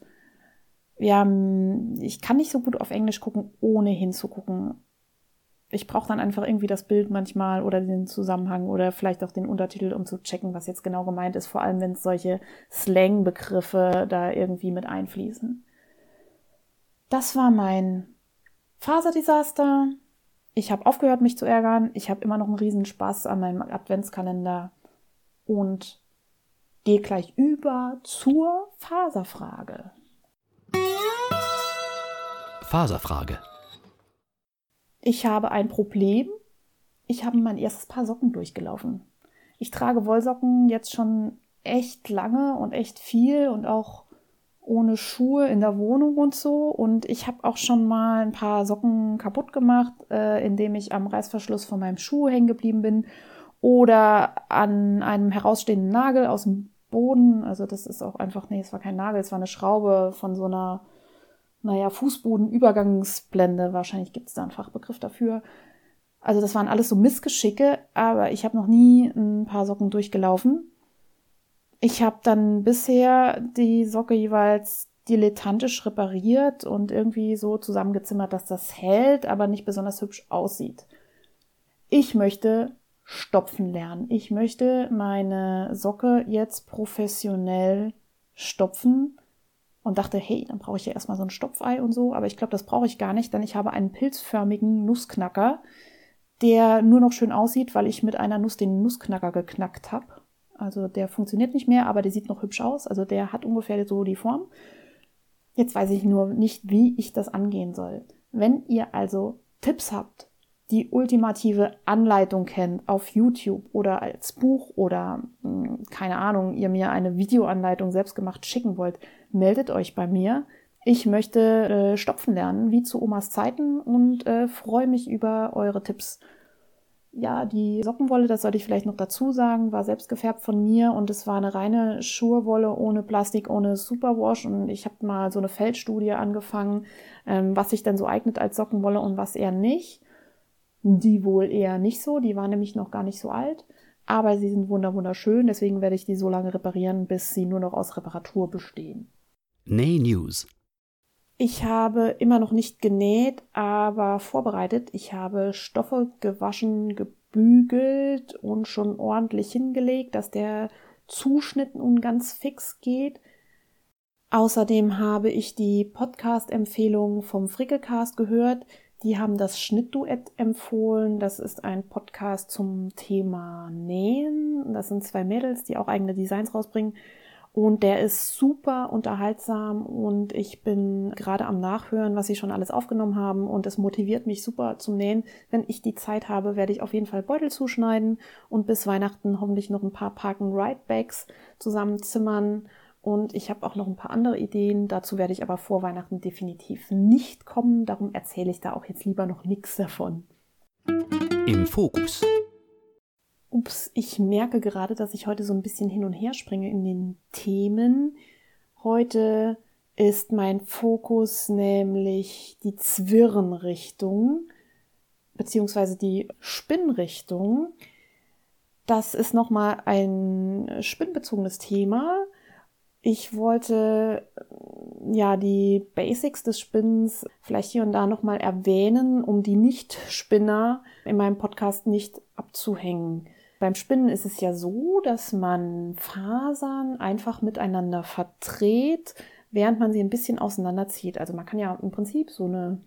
[SPEAKER 2] ja, ich kann nicht so gut auf Englisch gucken, ohne hinzugucken. Ich brauche dann einfach irgendwie das Bild manchmal oder den Zusammenhang oder vielleicht auch den Untertitel, um zu checken, was jetzt genau gemeint ist, vor allem wenn es solche Slang-Begriffe da irgendwie mit einfließen. Das war mein Faserdesaster. Ich habe aufgehört, mich zu ärgern. Ich habe immer noch einen riesen Spaß an meinem Adventskalender und gehe gleich über zur Faserfrage.
[SPEAKER 1] Faserfrage.
[SPEAKER 2] Ich habe ein Problem. Ich habe mein erstes Paar Socken durchgelaufen. Ich trage Wollsocken jetzt schon echt lange und echt viel und auch ohne Schuhe in der Wohnung und so. Und ich habe auch schon mal ein paar Socken kaputt gemacht, äh, indem ich am Reißverschluss von meinem Schuh hängen geblieben bin oder an einem herausstehenden Nagel aus dem Boden. Also das ist auch einfach, nee, es war kein Nagel, es war eine Schraube von so einer, naja, Fußbodenübergangsblende. Wahrscheinlich gibt es da einen Fachbegriff dafür. Also das waren alles so Missgeschicke, aber ich habe noch nie ein paar Socken durchgelaufen. Ich habe dann bisher die Socke jeweils dilettantisch repariert und irgendwie so zusammengezimmert, dass das hält, aber nicht besonders hübsch aussieht. Ich möchte stopfen lernen. Ich möchte meine Socke jetzt professionell stopfen und dachte, hey, dann brauche ich ja erstmal so ein Stopfei und so, aber ich glaube, das brauche ich gar nicht, denn ich habe einen pilzförmigen Nussknacker, der nur noch schön aussieht, weil ich mit einer Nuss den Nussknacker geknackt habe. Also der funktioniert nicht mehr, aber der sieht noch hübsch aus. Also der hat ungefähr so die Form. Jetzt weiß ich nur nicht, wie ich das angehen soll. Wenn ihr also Tipps habt, die ultimative Anleitung kennt auf YouTube oder als Buch oder hm, keine Ahnung, ihr mir eine Videoanleitung selbst gemacht schicken wollt, meldet euch bei mir. Ich möchte äh, stopfen lernen, wie zu Omas Zeiten und äh, freue mich über eure Tipps. Ja, die Sockenwolle, das sollte ich vielleicht noch dazu sagen, war selbst gefärbt von mir und es war eine reine Schurwolle ohne Plastik, ohne Superwash und ich habe mal so eine Feldstudie angefangen, ähm, was sich denn so eignet als Sockenwolle und was eher nicht. Die wohl eher nicht so, die war nämlich noch gar nicht so alt, aber sie sind wunderschön, deswegen werde ich die so lange reparieren, bis sie nur noch aus Reparatur bestehen.
[SPEAKER 1] Nay News
[SPEAKER 2] ich habe immer noch nicht genäht, aber vorbereitet. Ich habe Stoffe gewaschen, gebügelt und schon ordentlich hingelegt, dass der Zuschnitt nun ganz fix geht. Außerdem habe ich die Podcast-Empfehlung vom Frickelcast gehört. Die haben das Schnittduett empfohlen. Das ist ein Podcast zum Thema Nähen. Das sind zwei Mädels, die auch eigene Designs rausbringen. Und der ist super unterhaltsam und ich bin gerade am Nachhören, was sie schon alles aufgenommen haben und es motiviert mich super zum Nähen. Wenn ich die Zeit habe, werde ich auf jeden Fall Beutel zuschneiden und bis Weihnachten hoffentlich noch ein paar Parken Ride Bags zusammenzimmern. Und ich habe auch noch ein paar andere Ideen. Dazu werde ich aber vor Weihnachten definitiv nicht kommen. Darum erzähle ich da auch jetzt lieber noch nichts davon.
[SPEAKER 1] Im Fokus.
[SPEAKER 2] Ups, ich merke gerade, dass ich heute so ein bisschen hin und her springe in den Themen. Heute ist mein Fokus nämlich die Zwirnrichtung beziehungsweise die Spinnrichtung. Das ist nochmal ein spinnbezogenes Thema. Ich wollte ja die Basics des Spinnens vielleicht hier und da nochmal erwähnen, um die Nicht-Spinner in meinem Podcast nicht abzuhängen. Beim Spinnen ist es ja so, dass man Fasern einfach miteinander verdreht, während man sie ein bisschen auseinanderzieht. Also man kann ja im Prinzip so eine,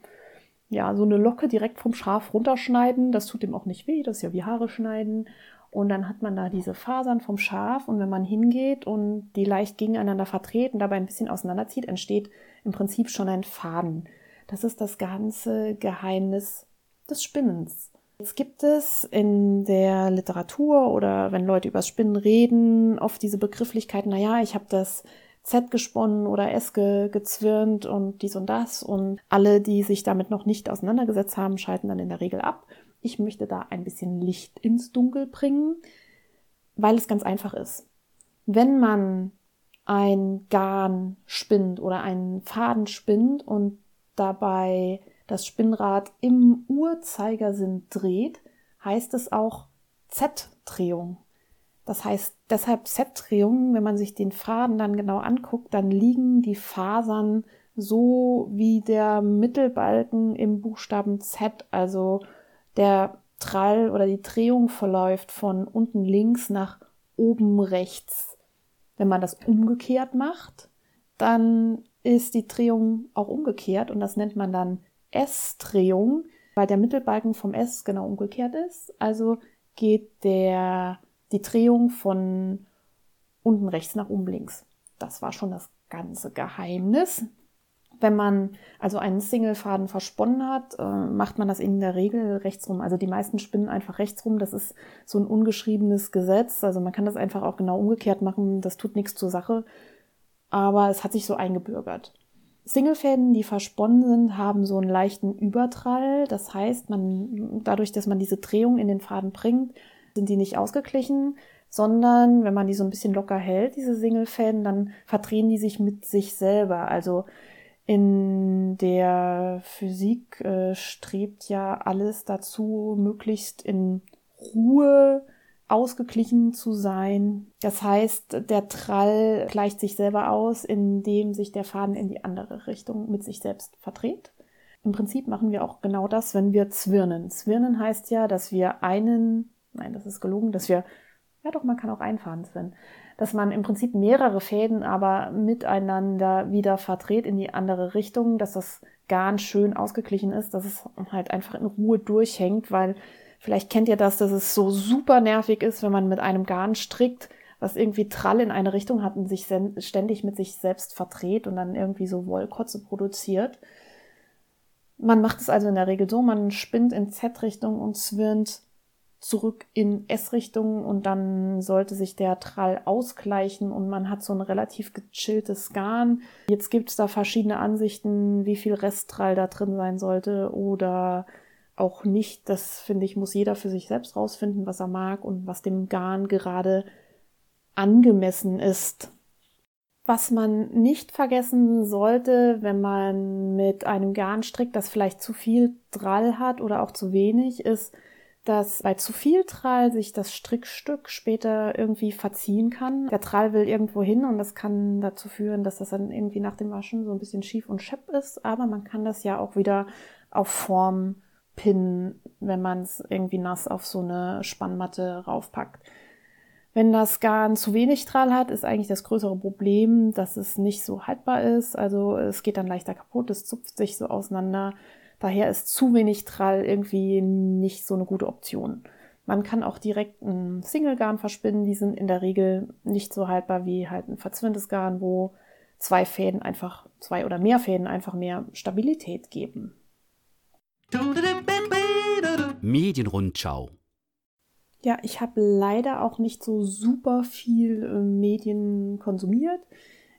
[SPEAKER 2] ja, so eine Locke direkt vom Schaf runterschneiden. Das tut dem auch nicht weh, das ist ja wie Haare schneiden. Und dann hat man da diese Fasern vom Schaf und wenn man hingeht und die leicht gegeneinander verdreht und dabei ein bisschen auseinanderzieht, entsteht im Prinzip schon ein Faden. Das ist das ganze Geheimnis des Spinnens. Jetzt gibt es in der Literatur oder wenn Leute übers Spinnen reden, oft diese Begrifflichkeit, naja, ich habe das Z gesponnen oder S ge gezwirnt und dies und das. Und alle, die sich damit noch nicht auseinandergesetzt haben, schalten dann in der Regel ab. Ich möchte da ein bisschen Licht ins Dunkel bringen, weil es ganz einfach ist. Wenn man ein Garn spinnt oder einen Faden spinnt und dabei das Spinnrad im Uhrzeigersinn dreht, heißt es auch Z-Drehung. Das heißt deshalb Z-Drehung, wenn man sich den Faden dann genau anguckt, dann liegen die Fasern so wie der Mittelbalken im Buchstaben Z, also der Trall oder die Drehung verläuft von unten links nach oben rechts. Wenn man das umgekehrt macht, dann ist die Drehung auch umgekehrt und das nennt man dann S-Drehung, weil der Mittelbalken vom S genau umgekehrt ist. Also geht der, die Drehung von unten rechts nach oben links. Das war schon das ganze Geheimnis. Wenn man also einen Singlefaden versponnen hat, äh, macht man das in der Regel rechtsrum. Also die meisten spinnen einfach rechtsrum. Das ist so ein ungeschriebenes Gesetz. Also man kann das einfach auch genau umgekehrt machen. Das tut nichts zur Sache. Aber es hat sich so eingebürgert. Singlefäden, die versponnen sind, haben so einen leichten Übertrall. Das heißt, man, dadurch, dass man diese Drehung in den Faden bringt, sind die nicht ausgeglichen, sondern wenn man die so ein bisschen locker hält, diese Singlefäden, dann verdrehen die sich mit sich selber. Also in der Physik äh, strebt ja alles dazu, möglichst in Ruhe ausgeglichen zu sein. Das heißt, der Trall gleicht sich selber aus, indem sich der Faden in die andere Richtung mit sich selbst verdreht. Im Prinzip machen wir auch genau das, wenn wir zwirnen. Zwirnen heißt ja, dass wir einen, nein, das ist gelogen, dass wir, ja doch, man kann auch einfahren zwirnen, dass man im Prinzip mehrere Fäden aber miteinander wieder verdreht in die andere Richtung, dass das Garn schön ausgeglichen ist, dass es halt einfach in Ruhe durchhängt, weil Vielleicht kennt ihr das, dass es so super nervig ist, wenn man mit einem Garn strickt, was irgendwie Trall in eine Richtung hat und sich ständig mit sich selbst verdreht und dann irgendwie so Wollkotze produziert. Man macht es also in der Regel so, man spinnt in Z-Richtung und zwirnt zurück in S-Richtung und dann sollte sich der Trall ausgleichen und man hat so ein relativ gechilltes Garn. Jetzt gibt es da verschiedene Ansichten, wie viel Resttrall da drin sein sollte oder auch nicht. Das finde ich, muss jeder für sich selbst rausfinden, was er mag und was dem Garn gerade angemessen ist. Was man nicht vergessen sollte, wenn man mit einem Garn strickt, das vielleicht zu viel Drall hat oder auch zu wenig, ist, dass bei zu viel Trall sich das Strickstück später irgendwie verziehen kann. Der Trall will irgendwo hin und das kann dazu führen, dass das dann irgendwie nach dem Waschen so ein bisschen schief und schepp ist. Aber man kann das ja auch wieder auf Form pinnen, wenn man es irgendwie nass auf so eine Spannmatte raufpackt. Wenn das Garn zu wenig Trall hat, ist eigentlich das größere Problem, dass es nicht so haltbar ist. Also es geht dann leichter kaputt, es zupft sich so auseinander. Daher ist zu wenig Trall irgendwie nicht so eine gute Option. Man kann auch direkt ein Single-Garn verspinnen. Die sind in der Regel nicht so haltbar wie halt ein verzwinntes Garn, wo zwei Fäden einfach, zwei oder mehr Fäden einfach mehr Stabilität geben.
[SPEAKER 1] Medienrundschau
[SPEAKER 2] ja, ich habe leider auch nicht so super viel äh, Medien konsumiert.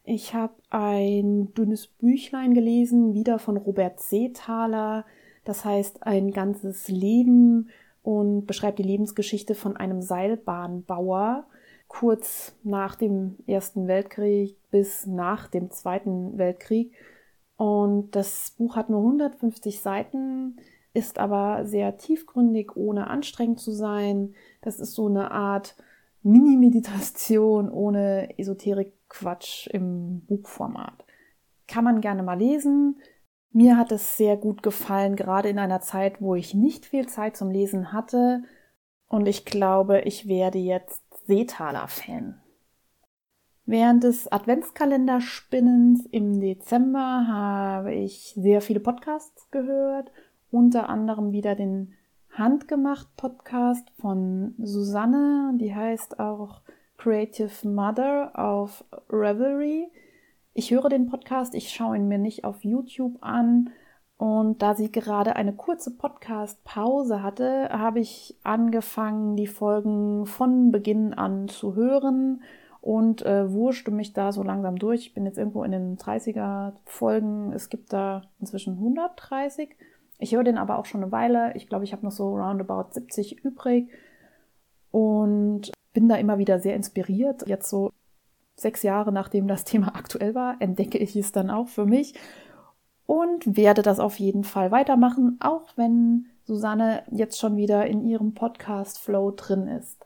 [SPEAKER 2] Ich habe ein dünnes Büchlein gelesen, wieder von Robert Seethaler. Das heißt ein ganzes Leben und beschreibt die Lebensgeschichte von einem Seilbahnbauer kurz nach dem Ersten Weltkrieg bis nach dem Zweiten Weltkrieg. Und das Buch hat nur 150 Seiten ist aber sehr tiefgründig, ohne anstrengend zu sein. Das ist so eine Art Mini-Meditation ohne Esoterik-Quatsch im Buchformat. Kann man gerne mal lesen. Mir hat es sehr gut gefallen, gerade in einer Zeit, wo ich nicht viel Zeit zum Lesen hatte. Und ich glaube, ich werde jetzt Seetaler-Fan. Während des Adventskalenderspinnens im Dezember habe ich sehr viele Podcasts gehört unter anderem wieder den Handgemacht Podcast von Susanne, die heißt auch Creative Mother auf Revelry. Ich höre den Podcast, ich schaue ihn mir nicht auf YouTube an. Und da sie gerade eine kurze Podcast-Pause hatte, habe ich angefangen, die Folgen von Beginn an zu hören und äh, wurschte mich da so langsam durch. Ich bin jetzt irgendwo in den 30er Folgen. Es gibt da inzwischen 130 ich höre den aber auch schon eine Weile. Ich glaube, ich habe noch so roundabout 70 übrig und bin da immer wieder sehr inspiriert. Jetzt so sechs Jahre nachdem das Thema aktuell war, entdecke ich es dann auch für mich und werde das auf jeden Fall weitermachen, auch wenn Susanne jetzt schon wieder in ihrem Podcast-Flow drin ist.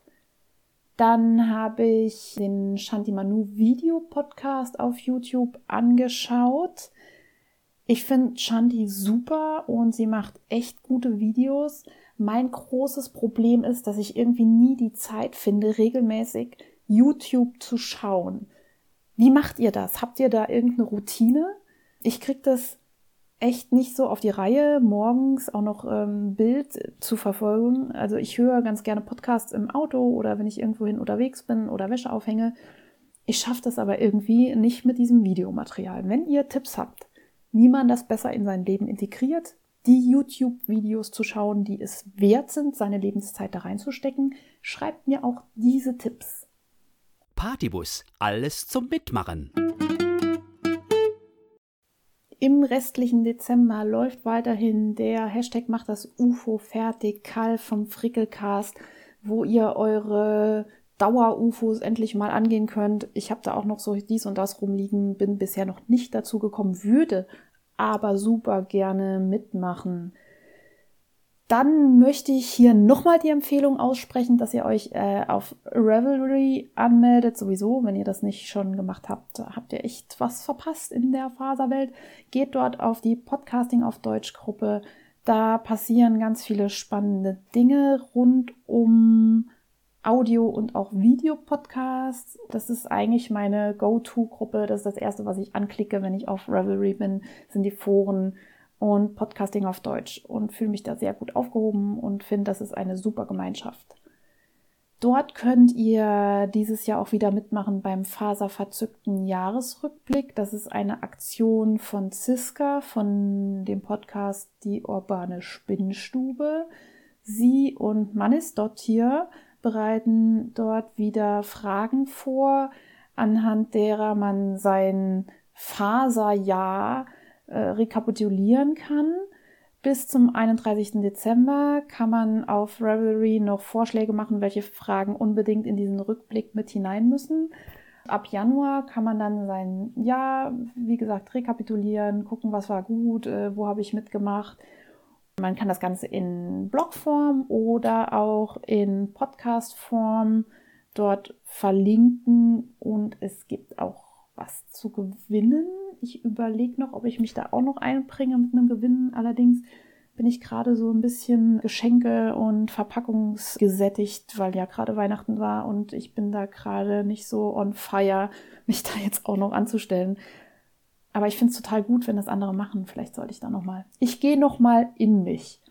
[SPEAKER 2] Dann habe ich den Shanti Manu Video Podcast auf YouTube angeschaut. Ich finde Shanti super und sie macht echt gute Videos. Mein großes Problem ist, dass ich irgendwie nie die Zeit finde, regelmäßig YouTube zu schauen. Wie macht ihr das? Habt ihr da irgendeine Routine? Ich krieg das echt nicht so auf die Reihe, morgens auch noch ähm, Bild zu verfolgen. Also ich höre ganz gerne Podcasts im Auto oder wenn ich irgendwohin unterwegs bin oder Wäsche aufhänge. Ich schaffe das aber irgendwie nicht mit diesem Videomaterial. Wenn ihr Tipps habt, wie man das besser in sein Leben integriert, die YouTube-Videos zu schauen, die es wert sind, seine Lebenszeit da reinzustecken. Schreibt mir auch diese Tipps.
[SPEAKER 1] Partybus, alles zum Mitmachen.
[SPEAKER 2] Im restlichen Dezember läuft weiterhin der Hashtag macht das UFO fertig, Karl vom Frickelcast, wo ihr eure Dauer-UFOs endlich mal angehen könnt. Ich habe da auch noch so dies und das rumliegen, bin bisher noch nicht dazu gekommen, würde aber super gerne mitmachen. Dann möchte ich hier nochmal die Empfehlung aussprechen, dass ihr euch äh, auf Revelry anmeldet. Sowieso, wenn ihr das nicht schon gemacht habt, habt ihr echt was verpasst in der Faserwelt. Geht dort auf die Podcasting auf Deutsch Gruppe. Da passieren ganz viele spannende Dinge rund um Audio- und auch Videopodcasts. Das ist eigentlich meine Go-To-Gruppe. Das ist das erste, was ich anklicke, wenn ich auf Revelry bin, sind die Foren und Podcasting auf Deutsch und fühle mich da sehr gut aufgehoben und finde, das ist eine super Gemeinschaft. Dort könnt ihr dieses Jahr auch wieder mitmachen beim Faserverzückten Jahresrückblick. Das ist eine Aktion von Ziska von dem Podcast Die urbane Spinnstube. Sie und Mannis dort hier bereiten dort wieder Fragen vor, anhand derer man sein Faserjahr äh, rekapitulieren kann. Bis zum 31. Dezember kann man auf Revelry noch Vorschläge machen, welche Fragen unbedingt in diesen Rückblick mit hinein müssen. Ab Januar kann man dann sein Jahr, wie gesagt, rekapitulieren, gucken, was war gut, äh, wo habe ich mitgemacht. Man kann das Ganze in Blogform oder auch in Podcastform dort verlinken und es gibt auch was zu gewinnen. Ich überlege noch, ob ich mich da auch noch einbringe mit einem Gewinn. Allerdings bin ich gerade so ein bisschen Geschenke und Verpackungsgesättigt, weil ja gerade Weihnachten war und ich bin da gerade nicht so on fire, mich da jetzt auch noch anzustellen. Aber ich finde es total gut, wenn das andere machen. Vielleicht sollte ich da noch mal. Ich gehe noch mal in mich.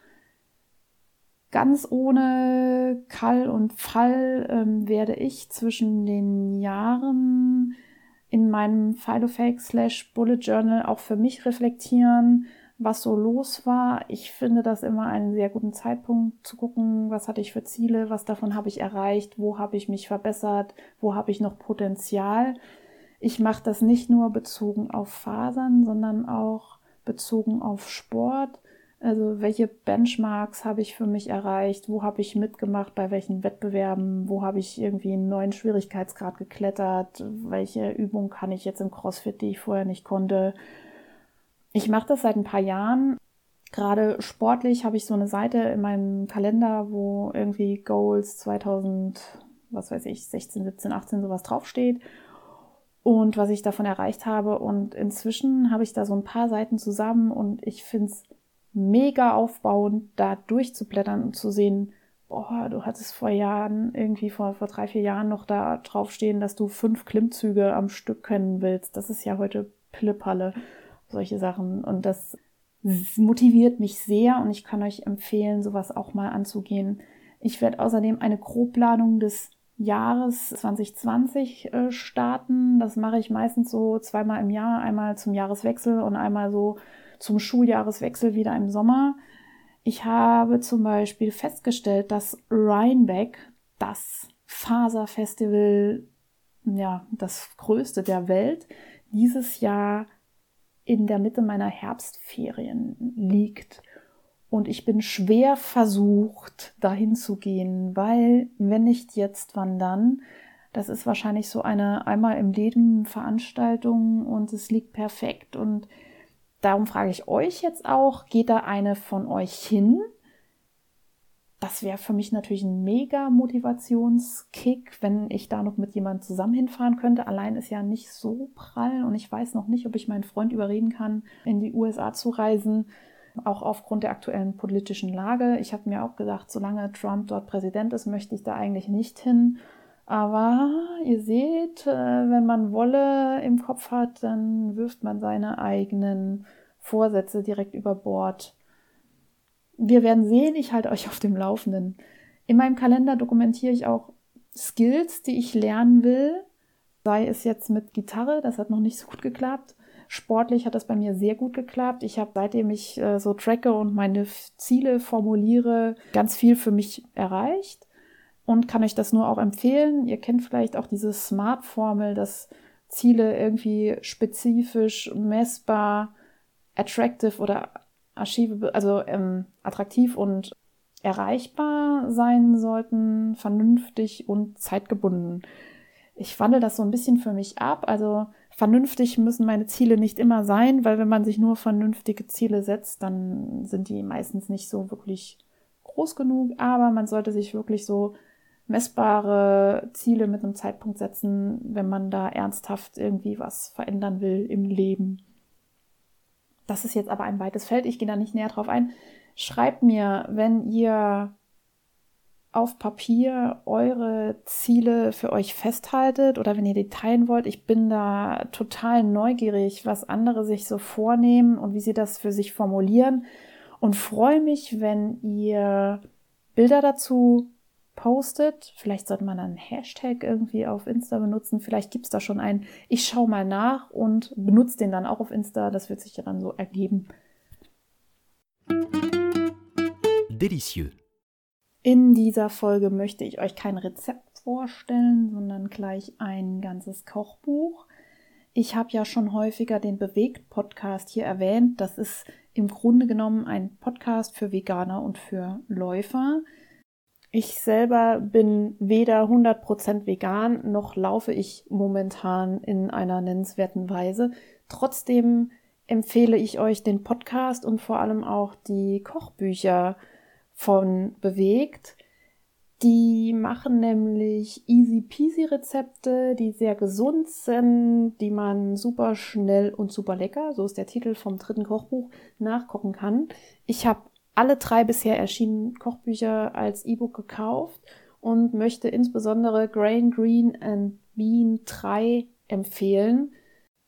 [SPEAKER 2] Ganz ohne Kall und Fall ähm, werde ich zwischen den Jahren in meinem Philofake slash Bullet Journal auch für mich reflektieren, was so los war. Ich finde das immer einen sehr guten Zeitpunkt zu gucken, was hatte ich für Ziele, was davon habe ich erreicht, wo habe ich mich verbessert, wo habe ich noch Potenzial. Ich mache das nicht nur bezogen auf Fasern, sondern auch bezogen auf Sport. Also welche Benchmarks habe ich für mich erreicht? Wo habe ich mitgemacht? Bei welchen Wettbewerben? Wo habe ich irgendwie einen neuen Schwierigkeitsgrad geklettert? Welche Übung kann ich jetzt im CrossFit, die ich vorher nicht konnte? Ich mache das seit ein paar Jahren. Gerade sportlich habe ich so eine Seite in meinem Kalender, wo irgendwie Goals 2000, was weiß ich, 16, 17, 18 sowas draufsteht und was ich davon erreicht habe. Und inzwischen habe ich da so ein paar Seiten zusammen und ich finde es mega aufbauend, da durchzublättern und zu sehen, boah, du hattest vor Jahren, irgendwie vor, vor drei, vier Jahren noch da draufstehen, dass du fünf Klimmzüge am Stück können willst. Das ist ja heute Pillepalle, solche Sachen. Und das motiviert mich sehr und ich kann euch empfehlen, sowas auch mal anzugehen. Ich werde außerdem eine Grobplanung des Jahres 2020 äh, starten. Das mache ich meistens so zweimal im Jahr, einmal zum Jahreswechsel und einmal so zum Schuljahreswechsel wieder im Sommer. Ich habe zum Beispiel festgestellt, dass Rhinebeck, das Faserfestival, ja, das größte der Welt, dieses Jahr in der Mitte meiner Herbstferien liegt. Und ich bin schwer versucht, dahin zu gehen, weil, wenn nicht jetzt, wann dann? Das ist wahrscheinlich so eine einmal im Leben Veranstaltung und es liegt perfekt und Darum frage ich euch jetzt auch, geht da eine von euch hin? Das wäre für mich natürlich ein mega Motivationskick, wenn ich da noch mit jemandem zusammen hinfahren könnte. Allein ist ja nicht so prall und ich weiß noch nicht, ob ich meinen Freund überreden kann, in die USA zu reisen, auch aufgrund der aktuellen politischen Lage. Ich habe mir auch gesagt, solange Trump dort Präsident ist, möchte ich da eigentlich nicht hin. Aber ihr seht, äh, wenn man Wolle im Kopf hat, dann wirft man seine eigenen Vorsätze direkt über Bord. Wir werden sehen, ich halte euch auf dem Laufenden. In meinem Kalender dokumentiere ich auch Skills, die ich lernen will. Sei es jetzt mit Gitarre, das hat noch nicht so gut geklappt. Sportlich hat das bei mir sehr gut geklappt. Ich habe, seitdem ich äh, so tracke und meine Ziele formuliere, ganz viel für mich erreicht und kann euch das nur auch empfehlen. Ihr kennt vielleicht auch diese Smart-Formel, dass Ziele irgendwie spezifisch, messbar, attractive oder achievable, also ähm, attraktiv und erreichbar sein sollten, vernünftig und zeitgebunden. Ich wandle das so ein bisschen für mich ab. Also vernünftig müssen meine Ziele nicht immer sein, weil wenn man sich nur vernünftige Ziele setzt, dann sind die meistens nicht so wirklich groß genug. Aber man sollte sich wirklich so messbare Ziele mit einem Zeitpunkt setzen, wenn man da ernsthaft irgendwie was verändern will im Leben. Das ist jetzt aber ein weites Feld, ich gehe da nicht näher drauf ein. Schreibt mir, wenn ihr auf Papier eure Ziele für euch festhaltet oder wenn ihr die teilen wollt. Ich bin da total neugierig, was andere sich so vornehmen und wie sie das für sich formulieren und freue mich, wenn ihr Bilder dazu postet. Vielleicht sollte man einen Hashtag irgendwie auf Insta benutzen. Vielleicht gibt es da schon einen. Ich schaue mal nach und benutze den dann auch auf Insta. Das wird sich ja dann so ergeben.
[SPEAKER 1] Delicieux.
[SPEAKER 2] In dieser Folge möchte ich euch kein Rezept vorstellen, sondern gleich ein ganzes Kochbuch. Ich habe ja schon häufiger den Bewegt-Podcast hier erwähnt. Das ist im Grunde genommen ein Podcast für Veganer und für Läufer. Ich selber bin weder 100% vegan, noch laufe ich momentan in einer nennenswerten Weise. Trotzdem empfehle ich euch den Podcast und vor allem auch die Kochbücher von Bewegt. Die machen nämlich easy peasy Rezepte, die sehr gesund sind, die man super schnell und super lecker, so ist der Titel vom dritten Kochbuch, nachkochen kann. Ich habe alle drei bisher erschienenen Kochbücher als E-Book gekauft und möchte insbesondere Grain, Green and Bean 3 empfehlen.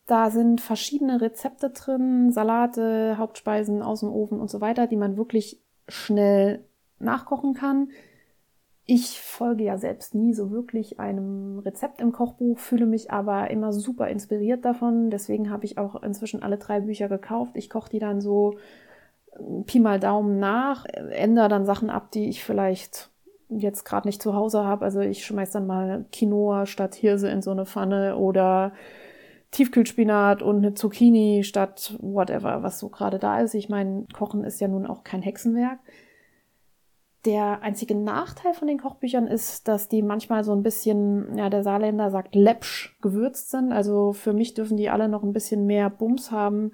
[SPEAKER 2] Da sind verschiedene Rezepte drin, Salate, Hauptspeisen aus dem Ofen und so weiter, die man wirklich schnell nachkochen kann. Ich folge ja selbst nie so wirklich einem Rezept im Kochbuch, fühle mich aber immer super inspiriert davon. Deswegen habe ich auch inzwischen alle drei Bücher gekauft. Ich koche die dann so Pi mal Daumen nach, ändere dann Sachen ab, die ich vielleicht jetzt gerade nicht zu Hause habe. Also ich schmeiß dann mal Quinoa statt Hirse in so eine Pfanne oder Tiefkühlspinat und eine Zucchini statt whatever, was so gerade da ist. Ich meine, Kochen ist ja nun auch kein Hexenwerk. Der einzige Nachteil von den Kochbüchern ist, dass die manchmal so ein bisschen, ja, der Saarländer sagt läppsch gewürzt sind. Also für mich dürfen die alle noch ein bisschen mehr Bums haben.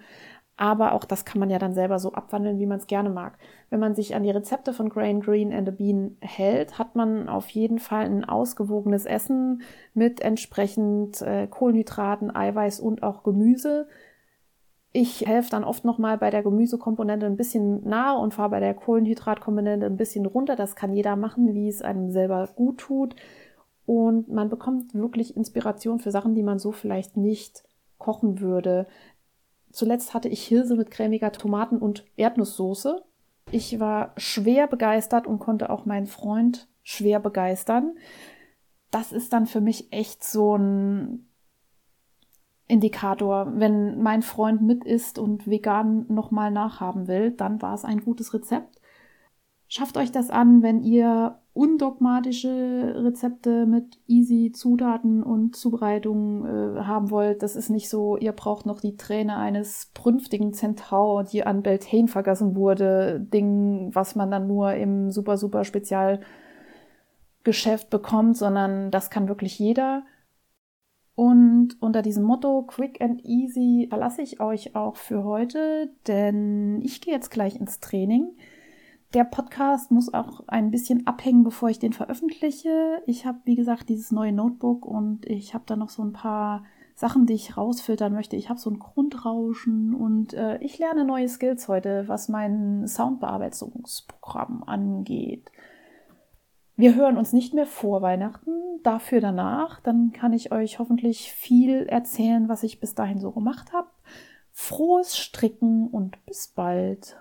[SPEAKER 2] Aber auch das kann man ja dann selber so abwandeln, wie man es gerne mag. Wenn man sich an die Rezepte von Grain Green and the Bean hält, hat man auf jeden Fall ein ausgewogenes Essen mit entsprechend äh, Kohlenhydraten, Eiweiß und auch Gemüse. Ich helfe dann oft nochmal bei der Gemüsekomponente ein bisschen nach und fahre bei der Kohlenhydratkomponente ein bisschen runter. Das kann jeder machen, wie es einem selber gut tut. Und man bekommt wirklich Inspiration für Sachen, die man so vielleicht nicht kochen würde. Zuletzt hatte ich Hirse mit cremiger Tomaten- und Erdnusssoße. Ich war schwer begeistert und konnte auch meinen Freund schwer begeistern. Das ist dann für mich echt so ein Indikator. Wenn mein Freund mit isst und vegan nochmal nachhaben will, dann war es ein gutes Rezept. Schafft euch das an, wenn ihr undogmatische Rezepte mit easy Zutaten und Zubereitungen äh, haben wollt. Das ist nicht so, ihr braucht noch die Träne eines prünftigen Zentaur, die an Beltane vergessen wurde, Ding, was man dann nur im super, super Spezialgeschäft bekommt, sondern das kann wirklich jeder. Und unter diesem Motto Quick and Easy verlasse ich euch auch für heute, denn ich gehe jetzt gleich ins Training. Der Podcast muss auch ein bisschen abhängen, bevor ich den veröffentliche. Ich habe, wie gesagt, dieses neue Notebook und ich habe da noch so ein paar Sachen, die ich rausfiltern möchte. Ich habe so ein Grundrauschen und äh, ich lerne neue Skills heute, was mein Soundbearbeitungsprogramm angeht. Wir hören uns nicht mehr vor Weihnachten, dafür danach. Dann kann ich euch hoffentlich viel erzählen, was ich bis dahin so gemacht habe. Frohes Stricken und bis bald.